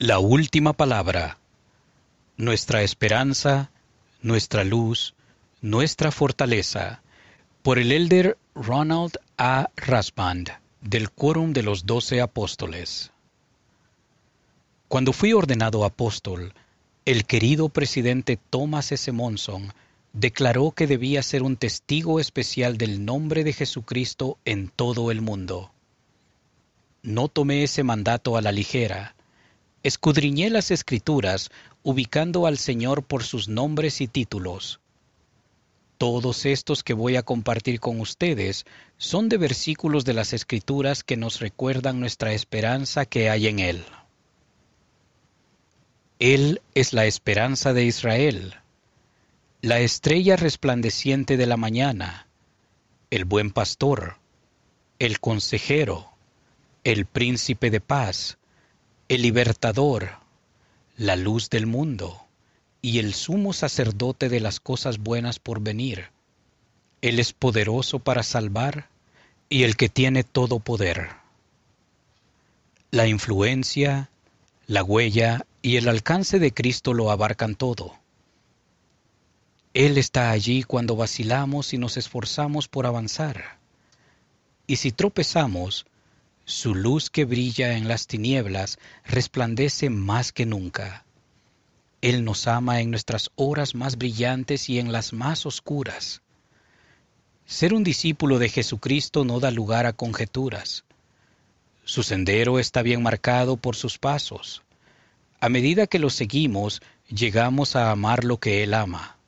La última palabra. Nuestra esperanza, nuestra luz, nuestra fortaleza. Por el elder Ronald A. Rasband, del Quórum de los Doce Apóstoles. Cuando fui ordenado apóstol, el querido presidente Thomas S. Monson declaró que debía ser un testigo especial del nombre de Jesucristo en todo el mundo. No tomé ese mandato a la ligera Escudriñé las escrituras ubicando al Señor por sus nombres y títulos. Todos estos que voy a compartir con ustedes son de versículos de las escrituras que nos recuerdan nuestra esperanza que hay en Él. Él es la esperanza de Israel, la estrella resplandeciente de la mañana, el buen pastor, el consejero, el príncipe de paz, el libertador, la luz del mundo y el sumo sacerdote de las cosas buenas por venir. Él es poderoso para salvar y el que tiene todo poder. La influencia, la huella y el alcance de Cristo lo abarcan todo. Él está allí cuando vacilamos y nos esforzamos por avanzar. Y si tropezamos, su luz que brilla en las tinieblas resplandece más que nunca. Él nos ama en nuestras horas más brillantes y en las más oscuras. Ser un discípulo de Jesucristo no da lugar a conjeturas. Su sendero está bien marcado por sus pasos. A medida que lo seguimos, llegamos a amar lo que Él ama.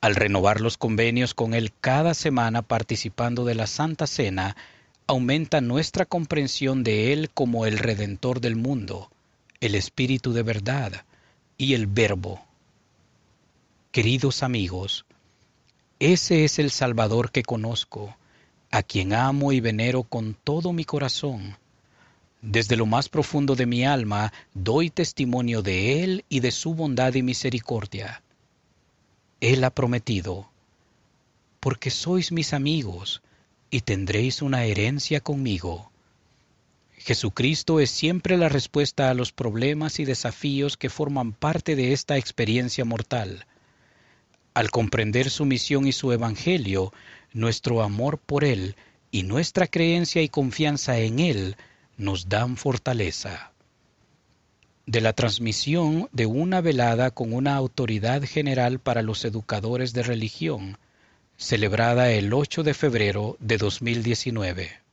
Al renovar los convenios con Él cada semana participando de la Santa Cena, aumenta nuestra comprensión de Él como el Redentor del mundo, el Espíritu de verdad y el Verbo. Queridos amigos, ese es el Salvador que conozco, a quien amo y venero con todo mi corazón. Desde lo más profundo de mi alma doy testimonio de Él y de su bondad y misericordia. Él ha prometido, porque sois mis amigos, y tendréis una herencia conmigo. Jesucristo es siempre la respuesta a los problemas y desafíos que forman parte de esta experiencia mortal. Al comprender su misión y su evangelio, nuestro amor por Él y nuestra creencia y confianza en Él nos dan fortaleza. De la transmisión de una velada con una autoridad general para los educadores de religión, celebrada el 8 de febrero de 2019.